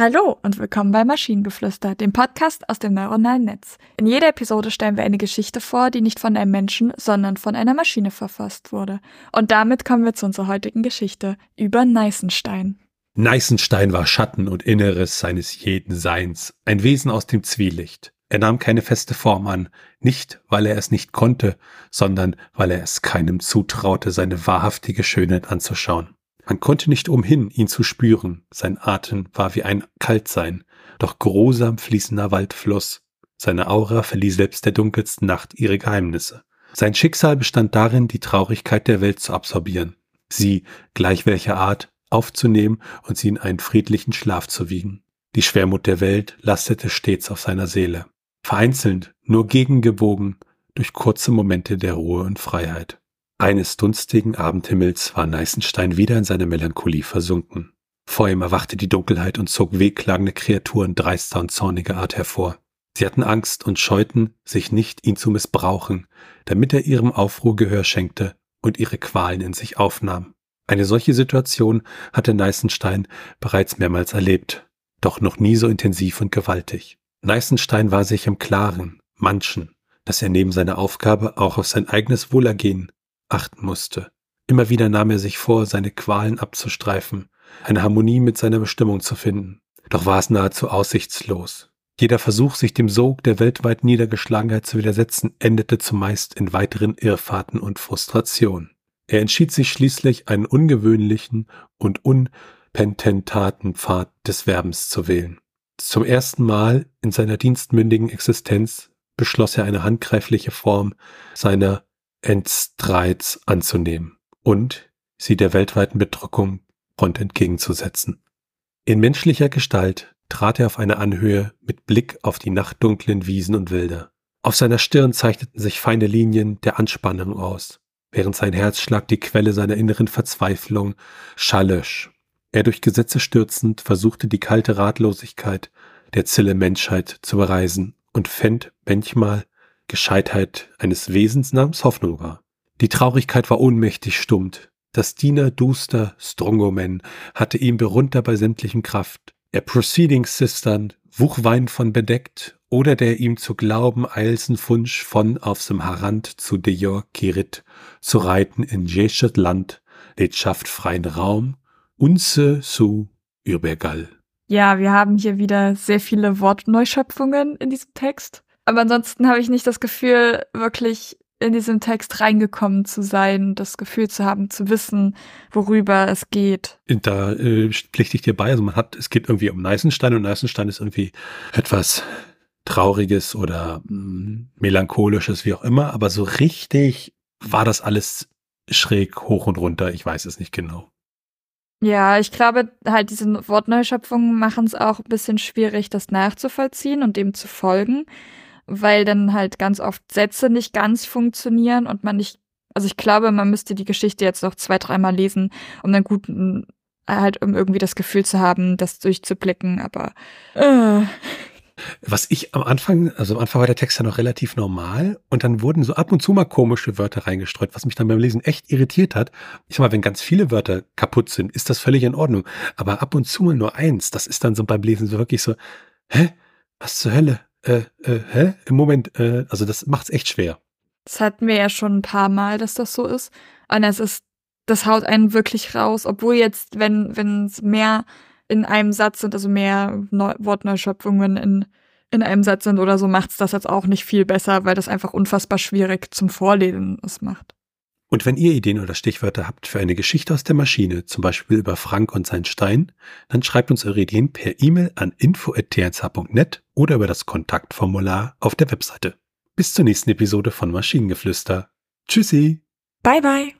Hallo und willkommen bei Maschinengeflüster, dem Podcast aus dem neuronalen Netz. In jeder Episode stellen wir eine Geschichte vor, die nicht von einem Menschen, sondern von einer Maschine verfasst wurde. Und damit kommen wir zu unserer heutigen Geschichte über Neißenstein. Neißenstein war Schatten und Inneres seines jeden Seins, ein Wesen aus dem Zwielicht. Er nahm keine feste Form an, nicht weil er es nicht konnte, sondern weil er es keinem zutraute, seine wahrhaftige Schönheit anzuschauen. Man konnte nicht umhin, ihn zu spüren. Sein Atem war wie ein Kaltsein, doch grusam fließender Waldfluss. Seine Aura verlieh selbst der dunkelsten Nacht ihre Geheimnisse. Sein Schicksal bestand darin, die Traurigkeit der Welt zu absorbieren, sie, gleich welcher Art, aufzunehmen und sie in einen friedlichen Schlaf zu wiegen. Die Schwermut der Welt lastete stets auf seiner Seele. Vereinzelt, nur gegengebogen, durch kurze Momente der Ruhe und Freiheit. Eines dunstigen Abendhimmels war Neißenstein wieder in seine Melancholie versunken. Vor ihm erwachte die Dunkelheit und zog wehklagende Kreaturen dreister und zorniger Art hervor. Sie hatten Angst und scheuten sich nicht, ihn zu missbrauchen, damit er ihrem Aufruhr Gehör schenkte und ihre Qualen in sich aufnahm. Eine solche Situation hatte Neißenstein bereits mehrmals erlebt, doch noch nie so intensiv und gewaltig. Neißenstein war sich im Klaren, manchen, dass er neben seiner Aufgabe auch auf sein eigenes Wohlergehen achten musste. Immer wieder nahm er sich vor, seine Qualen abzustreifen, eine Harmonie mit seiner Bestimmung zu finden. Doch war es nahezu aussichtslos. Jeder Versuch, sich dem Sog der weltweiten Niedergeschlagenheit zu widersetzen, endete zumeist in weiteren Irrfahrten und Frustration. Er entschied sich schließlich, einen ungewöhnlichen und unpententaten Pfad des Werbens zu wählen. Zum ersten Mal in seiner dienstmündigen Existenz beschloss er eine handgreifliche Form seiner Endstreits anzunehmen und sie der weltweiten Bedrückung Front entgegenzusetzen. In menschlicher Gestalt trat er auf eine Anhöhe mit Blick auf die nachtdunklen Wiesen und Wälder. Auf seiner Stirn zeichneten sich feine Linien der Anspannung aus, während sein Herzschlag die Quelle seiner inneren Verzweiflung schallisch. Er durch Gesetze stürzend versuchte die kalte Ratlosigkeit der zille Menschheit zu bereisen und fänd manchmal Gescheitheit eines Wesens namens Hoffnung war. Die Traurigkeit war ohnmächtig stummt. Das Diener duster Strongomen hatte ihm berunter bei sämtlichem Kraft. Er Proceeding Sistern, Wuchwein von bedeckt, oder der ihm zu glauben eilsen Funsch von aufsem Harand zu Dejor Kirit, zu reiten in Jeschet Land, schafft freien Raum, unse su übergall. Ja, wir haben hier wieder sehr viele Wortneuschöpfungen in diesem Text. Aber ansonsten habe ich nicht das Gefühl, wirklich in diesem Text reingekommen zu sein, das Gefühl zu haben, zu wissen, worüber es geht. Da äh, pflichte ich dir bei. Also man hat, es geht irgendwie um Neißenstein und Neißenstein ist irgendwie etwas Trauriges oder mh, mm, Melancholisches, wie auch immer. Aber so richtig war das alles schräg hoch und runter. Ich weiß es nicht genau. Ja, ich glaube, halt diese Wortneuschöpfungen machen es auch ein bisschen schwierig, das nachzuvollziehen und dem zu folgen weil dann halt ganz oft Sätze nicht ganz funktionieren und man nicht, also ich glaube, man müsste die Geschichte jetzt noch zwei, dreimal lesen, um dann gut halt um irgendwie das Gefühl zu haben, das durchzublicken, aber äh. Was ich am Anfang, also am Anfang war der Text ja noch relativ normal und dann wurden so ab und zu mal komische Wörter reingestreut, was mich dann beim Lesen echt irritiert hat. Ich sag mal, wenn ganz viele Wörter kaputt sind, ist das völlig in Ordnung. Aber ab und zu mal nur eins, das ist dann so beim Lesen so wirklich so, hä? Was zur Hölle? Äh, äh, hä? Im Moment, äh, also das macht's echt schwer. Das hatten wir ja schon ein paar Mal, dass das so ist. Und es ist, das haut einen wirklich raus, obwohl jetzt, wenn, wenn es mehr in einem Satz sind, also mehr Neu Wortneuschöpfungen in, in einem Satz sind oder so, macht's das jetzt auch nicht viel besser, weil das einfach unfassbar schwierig zum Vorlesen es macht. Und wenn ihr Ideen oder Stichwörter habt für eine Geschichte aus der Maschine, zum Beispiel über Frank und sein Stein, dann schreibt uns eure Ideen per E-Mail an info.tnsh.net oder über das Kontaktformular auf der Webseite. Bis zur nächsten Episode von Maschinengeflüster. Tschüssi. Bye bye.